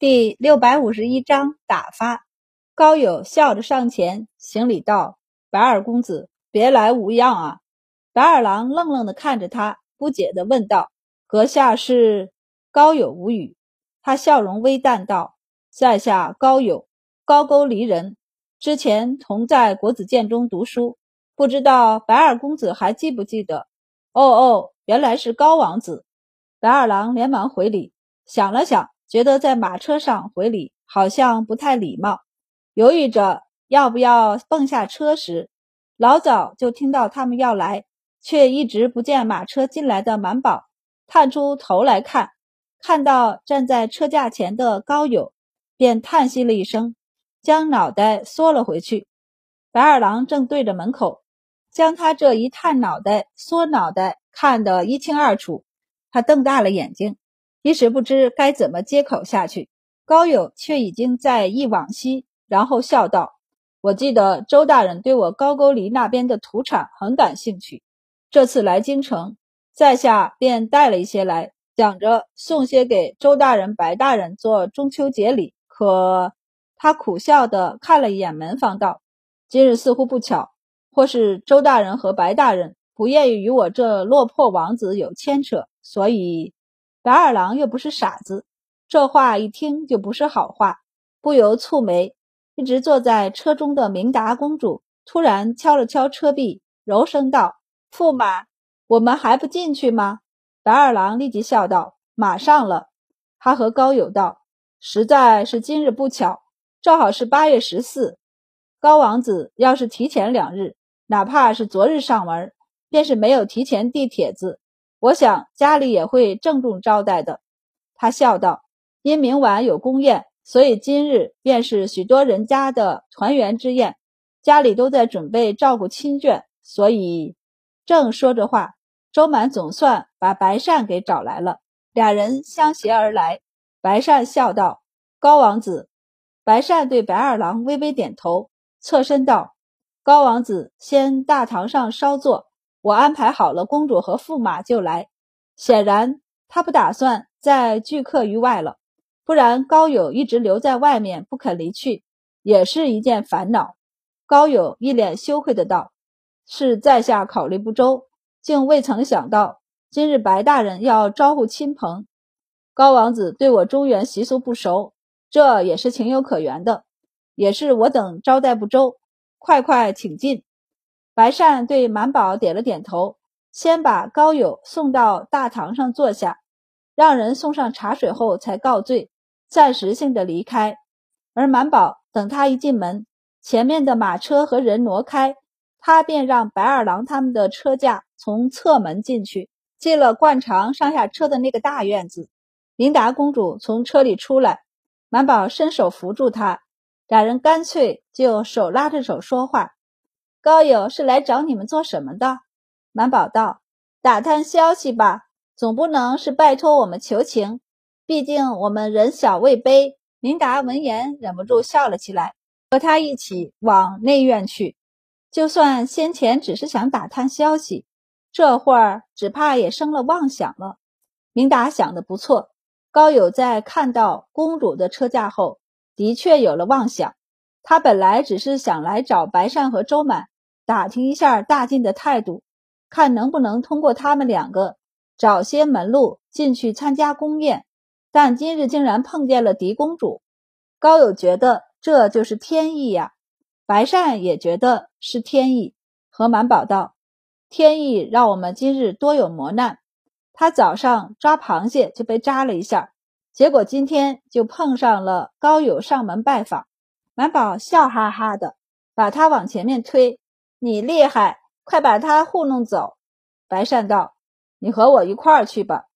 第六百五十一章打发。高友笑着上前行礼道：“白二公子，别来无恙啊！”白二郎愣愣地看着他，不解地问道：“阁下是？”高友无语，他笑容微淡道：“在下高友，高句丽人，之前同在国子监中读书，不知道白二公子还记不记得？”“哦哦，原来是高王子。”白二郎连忙回礼，想了想。觉得在马车上回礼好像不太礼貌，犹豫着要不要蹦下车时，老早就听到他们要来，却一直不见马车进来的满宝探出头来看，看到站在车架前的高友，便叹息了一声，将脑袋缩了回去。白二郎正对着门口，将他这一探脑袋、缩脑袋看得一清二楚，他瞪大了眼睛。一时不知该怎么接口下去，高友却已经在忆往昔，然后笑道：“我记得周大人对我高沟离那边的土产很感兴趣，这次来京城，在下便带了一些来，想着送些给周大人、白大人做中秋节礼。可……”他苦笑地看了一眼门房，道：“今日似乎不巧，或是周大人和白大人不愿意与我这落魄王子有牵扯，所以……”白二郎又不是傻子，这话一听就不是好话，不由蹙眉。一直坐在车中的明达公主突然敲了敲车壁，柔声道：“驸马，我们还不进去吗？”白二郎立即笑道：“马上了。”他和高友道：“实在是今日不巧，正好是八月十四。高王子要是提前两日，哪怕是昨日上门，便是没有提前递帖子。”我想家里也会郑重招待的，他笑道。因明晚有宫宴，所以今日便是许多人家的团圆之宴，家里都在准备照顾亲眷，所以正说着话，周满总算把白善给找来了。俩人相携而来，白善笑道：“高王子。”白善对白二郎微微点头，侧身道：“高王子先大堂上稍坐。”我安排好了，公主和驸马就来。显然，他不打算再拒客于外了，不然高友一直留在外面不肯离去，也是一件烦恼。高友一脸羞愧的道：“是在下考虑不周，竟未曾想到今日白大人要招呼亲朋。高王子对我中原习俗不熟，这也是情有可原的，也是我等招待不周。快快请进。”白善对满宝点了点头，先把高友送到大堂上坐下，让人送上茶水后才告罪，暂时性的离开。而满宝等他一进门，前面的马车和人挪开，他便让白二郎他们的车驾从侧门进去，进了惯常上下车的那个大院子。琳达公主从车里出来，满宝伸手扶住她，俩人干脆就手拉着手说话。高友是来找你们做什么的？满宝道：“打探消息吧，总不能是拜托我们求情。毕竟我们人小位卑。”明达闻言忍不住笑了起来，和他一起往内院去。就算先前只是想打探消息，这会儿只怕也生了妄想了。明达想的不错，高友在看到公主的车驾后，的确有了妄想。他本来只是想来找白善和周满。打听一下大晋的态度，看能不能通过他们两个找些门路进去参加宫宴。但今日竟然碰见了狄公主，高友觉得这就是天意呀。白善也觉得是天意，和满宝道：“天意让我们今日多有磨难。他早上抓螃蟹就被扎了一下，结果今天就碰上了高友上门拜访。”满宝笑哈哈的，把他往前面推。你厉害，快把他糊弄走。白善道：“你和我一块儿去吧。”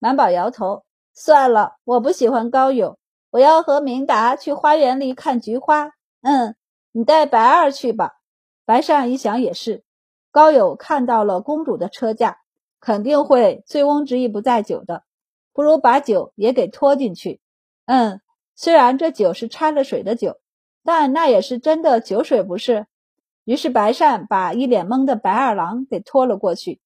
满宝摇头：“算了，我不喜欢高友，我要和明达去花园里看菊花。”嗯，你带白二去吧。白善一想也是，高友看到了公主的车架，肯定会醉翁之意不在酒的，不如把酒也给拖进去。嗯，虽然这酒是掺了水的酒，但那也是真的酒水，不是？于是白善把一脸懵的白二郎给拖了过去。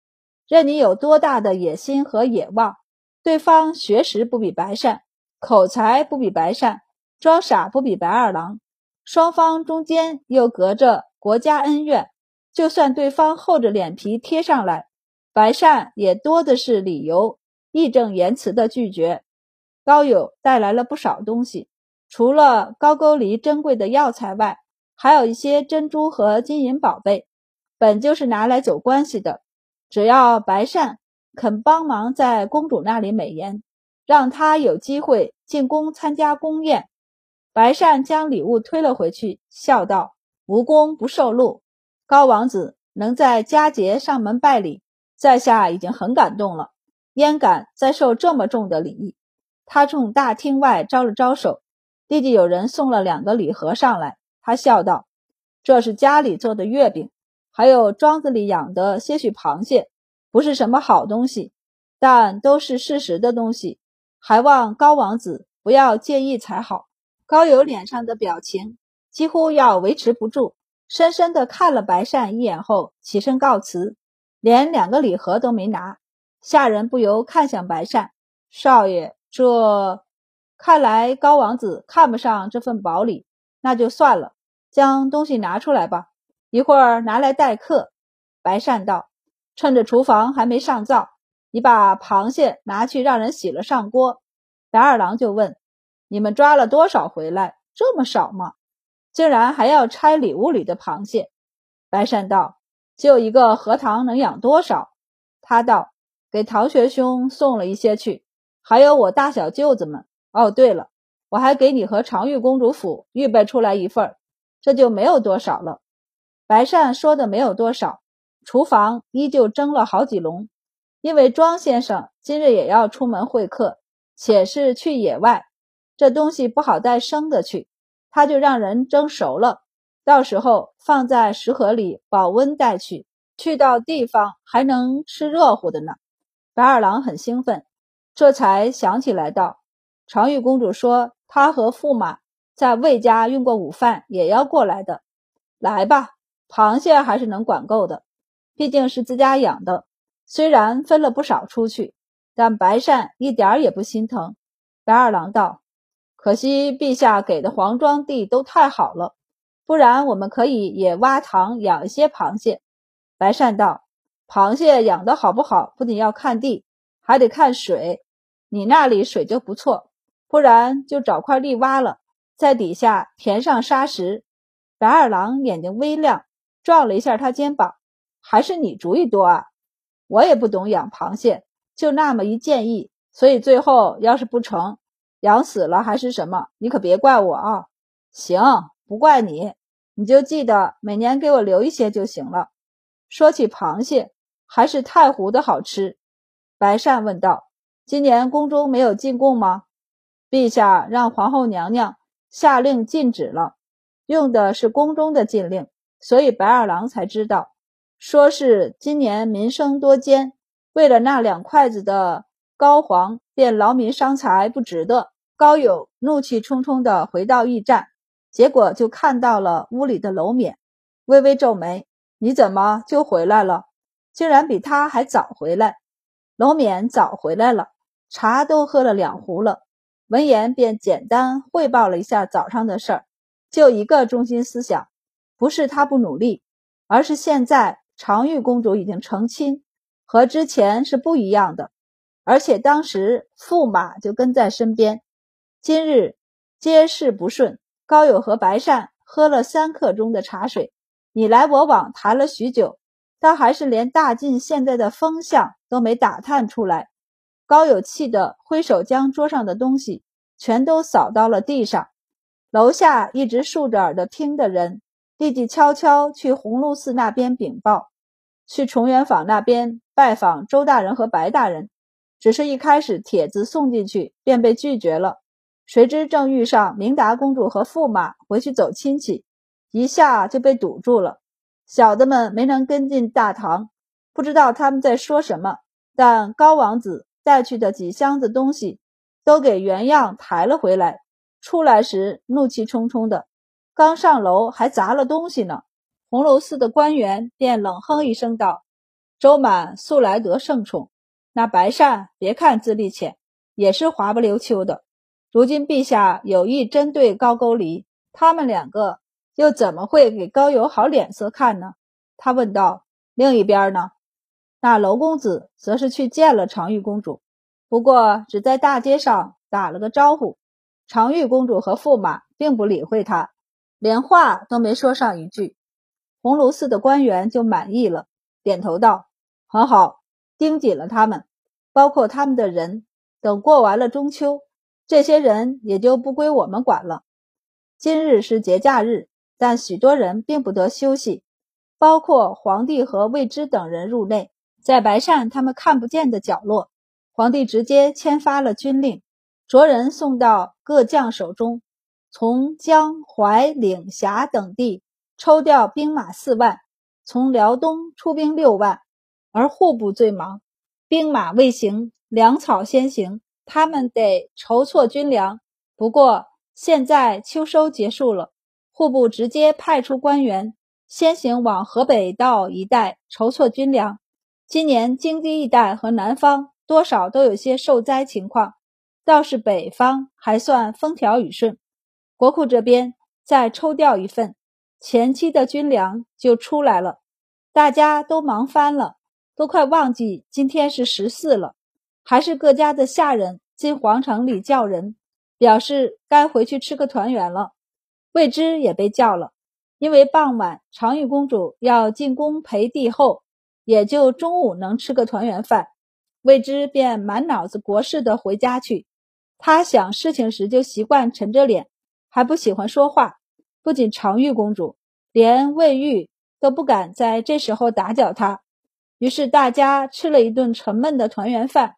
任你有多大的野心和野望，对方学识不比白善，口才不比白善，装傻不比白二郎，双方中间又隔着国家恩怨，就算对方厚着脸皮贴上来，白善也多的是理由，义正言辞的拒绝。高友带来了不少东西，除了高句丽珍贵的药材外，还有一些珍珠和金银宝贝，本就是拿来走关系的。只要白善肯帮忙在公主那里美言，让他有机会进宫参加宫宴。白善将礼物推了回去，笑道：“无功不受禄，高王子能在佳节上门拜礼，在下已经很感动了，焉敢再受这么重的礼？”他冲大厅外招了招手，立即有人送了两个礼盒上来。他笑道：“这是家里做的月饼，还有庄子里养的些许螃蟹，不是什么好东西，但都是事实的东西，还望高王子不要介意才好。”高友脸上的表情几乎要维持不住，深深的看了白善一眼后，起身告辞，连两个礼盒都没拿。下人不由看向白善少爷。这看来高王子看不上这份薄礼，那就算了，将东西拿出来吧，一会儿拿来待客。白善道：“趁着厨房还没上灶，你把螃蟹拿去让人洗了上锅。”白二郎就问：“你们抓了多少回来？这么少吗？竟然还要拆礼物里的螃蟹？”白善道：“就一个荷塘能养多少？”他道：“给陶学兄送了一些去。”还有我大小舅子们哦，对了，我还给你和常玉公主府预备出来一份这就没有多少了。白善说的没有多少，厨房依旧蒸了好几笼，因为庄先生今日也要出门会客，且是去野外，这东西不好带生的去，他就让人蒸熟了，到时候放在食盒里保温带去，去到地方还能吃热乎的呢。白二郎很兴奋。这才想起来道：“常玉公主说，他和驸马在魏家用过午饭，也要过来的。来吧，螃蟹还是能管够的，毕竟是自家养的。虽然分了不少出去，但白善一点也不心疼。”白二郎道：“可惜陛下给的黄庄地都太好了，不然我们可以也挖塘养一些螃蟹。”白善道：“螃蟹养的好不好，不仅要看地。”还得看水，你那里水就不错，不然就找块地挖了，在底下填上沙石。白二郎眼睛微亮，撞了一下他肩膀：“还是你主意多啊！我也不懂养螃蟹，就那么一建议，所以最后要是不成，养死了还是什么，你可别怪我啊！行，不怪你，你就记得每年给我留一些就行了。说起螃蟹，还是太湖的好吃。”白善问道：“今年宫中没有进贡吗？”陛下让皇后娘娘下令禁止了，用的是宫中的禁令，所以白二郎才知道，说是今年民生多艰，为了那两筷子的膏黄，便劳民伤财，不值得。高友怒气冲冲地回到驿站，结果就看到了屋里的娄冕，微微皱眉：“你怎么就回来了？竟然比他还早回来。”娄冕早回来了，茶都喝了两壶了。闻言便简单汇报了一下早上的事儿，就一个中心思想，不是他不努力，而是现在常玉公主已经成亲，和之前是不一样的。而且当时驸马就跟在身边，今日皆事不顺。高友和白善喝了三刻钟的茶水，你来我往谈了许久。但还是连大晋现在的风向都没打探出来，高有气的挥手将桌上的东西全都扫到了地上。楼下一直竖着耳朵听的人，立即悄悄去鸿胪寺那边禀报，去崇元坊那边拜访周大人和白大人。只是一开始帖子送进去便被拒绝了，谁知正遇上明达公主和驸马回去走亲戚，一下就被堵住了。小的们没能跟进大堂，不知道他们在说什么。但高王子带去的几箱子东西都给原样抬了回来。出来时怒气冲冲的，刚上楼还砸了东西呢。红楼寺的官员便冷哼一声道：“周满素来得圣宠，那白善别看资历浅，也是滑不溜秋的。如今陛下有意针对高句丽，他们两个又怎么会给高邮好脸色看呢？他问道。另一边呢，那娄公子则是去见了常玉公主，不过只在大街上打了个招呼。常玉公主和驸马并不理会他，连话都没说上一句。鸿胪寺的官员就满意了，点头道：“很好，盯紧了他们，包括他们的人。等过完了中秋，这些人也就不归我们管了。今日是节假日，但许多人并不得休息。”包括皇帝和魏之等人入内，在白善他们看不见的角落，皇帝直接签发了军令，着人送到各将手中，从江淮岭峡等地抽调兵马四万，从辽东出兵六万，而户部最忙，兵马未行，粮草先行，他们得筹措军粮。不过现在秋收结束了，户部直接派出官员。先行往河北道一带筹措军粮。今年京畿一带和南方多少都有些受灾情况，倒是北方还算风调雨顺。国库这边再抽调一份，前期的军粮就出来了。大家都忙翻了，都快忘记今天是十四了。还是各家的下人进皇城里叫人，表示该回去吃个团圆了。未知也被叫了。因为傍晚常玉公主要进宫陪帝后，也就中午能吃个团圆饭，未知便满脑子国事的回家去。他想事情时就习惯沉着脸，还不喜欢说话。不仅常玉公主，连魏玉都不敢在这时候打搅他。于是大家吃了一顿沉闷的团圆饭，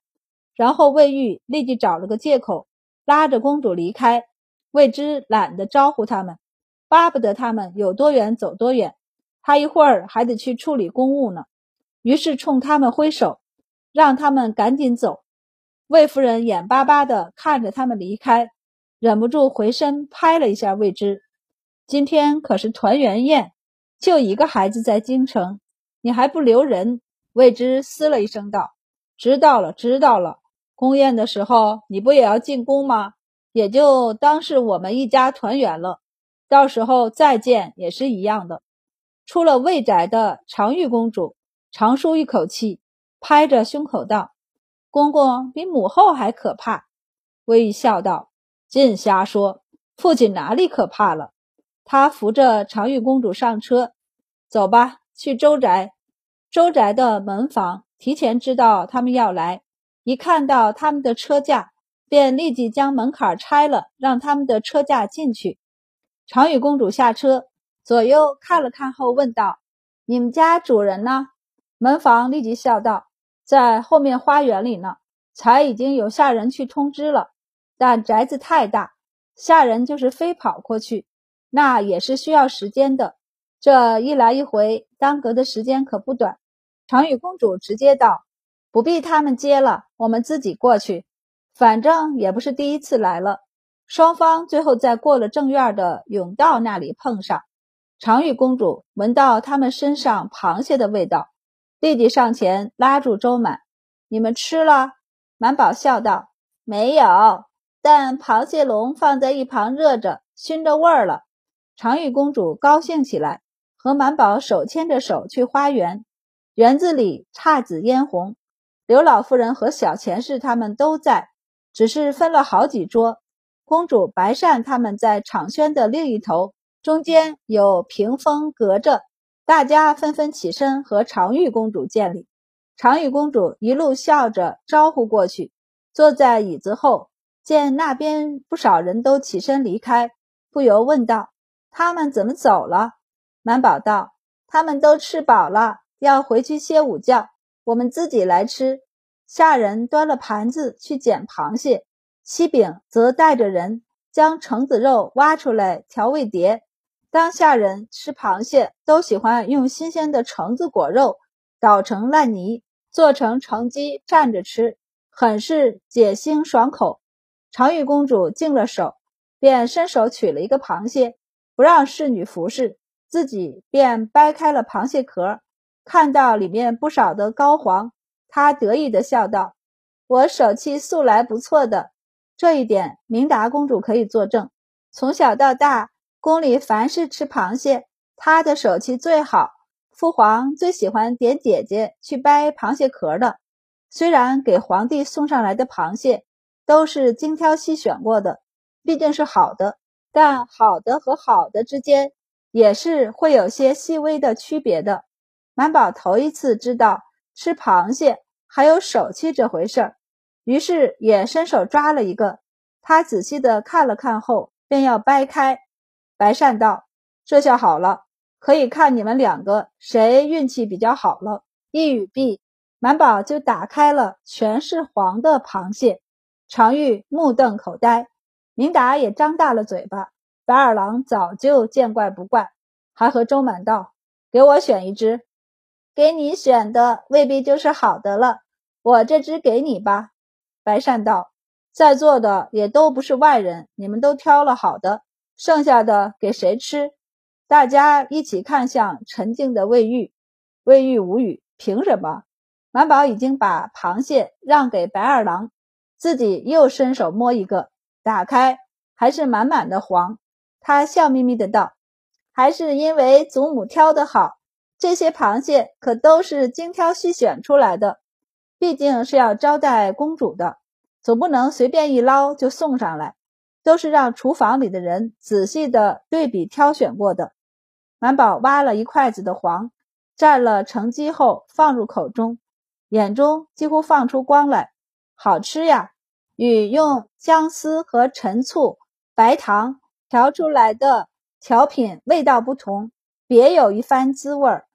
然后魏玉立即找了个借口，拉着公主离开。未知懒得招呼他们。巴不得他们有多远走多远，他一会儿还得去处理公务呢。于是冲他们挥手，让他们赶紧走。魏夫人眼巴巴地看着他们离开，忍不住回身拍了一下魏之。今天可是团圆宴，就一个孩子在京城，你还不留人？魏之嘶了一声道：“知道了，知道了。宫宴的时候，你不也要进宫吗？也就当是我们一家团圆了。”到时候再见也是一样的。出了魏宅的常玉公主长舒一口气，拍着胸口道：“公公比母后还可怕。”魏玉笑道：“尽瞎说，父亲哪里可怕了？”他扶着长玉公主上车，走吧，去周宅。周宅的门房提前知道他们要来，一看到他们的车驾，便立即将门槛拆了，让他们的车驾进去。长玉公主下车，左右看了看后问道：“你们家主人呢？”门房立即笑道：“在后面花园里呢，才已经有下人去通知了。但宅子太大，下人就是飞跑过去，那也是需要时间的。这一来一回，耽搁的时间可不短。”长羽公主直接道：“不必他们接了，我们自己过去，反正也不是第一次来了。”双方最后在过了正院的甬道那里碰上，长羽公主闻到他们身上螃蟹的味道，立即上前拉住周满：“你们吃了？”满宝笑道：“没有，但螃蟹笼放在一旁热着，熏着味儿了。”常玉公主高兴起来，和满宝手牵着手去花园。园子里姹紫嫣红，刘老夫人和小钱氏他们都在，只是分了好几桌。公主白善他们在场轩的另一头，中间有屏风隔着，大家纷纷起身和常玉公主见礼。常玉公主一路笑着招呼过去，坐在椅子后，见那边不少人都起身离开，不由问道：“他们怎么走了？”满宝道：“他们都吃饱了，要回去歇午觉，我们自己来吃。”下人端了盘子去捡螃蟹。西饼则带着人将橙子肉挖出来调味碟。当下人吃螃蟹都喜欢用新鲜的橙子果肉捣成烂泥，做成橙鸡蘸着吃，很是解腥爽口。长玉公主净了手，便伸手取了一个螃蟹，不让侍女服侍，自己便掰开了螃蟹壳，看到里面不少的膏黄，她得意地笑道：“我手气素来不错的。”这一点明达公主可以作证。从小到大，宫里凡是吃螃蟹，他的手气最好。父皇最喜欢点姐姐去掰螃蟹壳的。虽然给皇帝送上来的螃蟹都是精挑细选过的，毕竟是好的，但好的和好的之间也是会有些细微的区别的。满宝头一次知道吃螃蟹还有手气这回事儿，于是也伸手抓了一个。他仔细的看了看后，便要掰开。白善道：“这下好了。”可以看你们两个谁运气比较好了。一语毕，满宝就打开了全是黄的螃蟹。常玉目瞪口呆，明达也张大了嘴巴。白二郎早就见怪不怪，还和周满道：“给我选一只，给你选的未必就是好的了。我这只给你吧。”白善道：“在座的也都不是外人，你们都挑了好的，剩下的给谁吃？”大家一起看向沉静的魏玉，魏玉无语。凭什么？满宝已经把螃蟹让给白二郎，自己又伸手摸一个，打开还是满满的黄。他笑眯眯的道：“还是因为祖母挑的好，这些螃蟹可都是精挑细选出来的。毕竟是要招待公主的，总不能随便一捞就送上来。”都是让厨房里的人仔细的对比挑选过的。满宝挖了一筷子的黄，蘸了橙汁后放入口中，眼中几乎放出光来。好吃呀！与用姜丝和陈醋、白糖调出来的调品味道不同，别有一番滋味儿。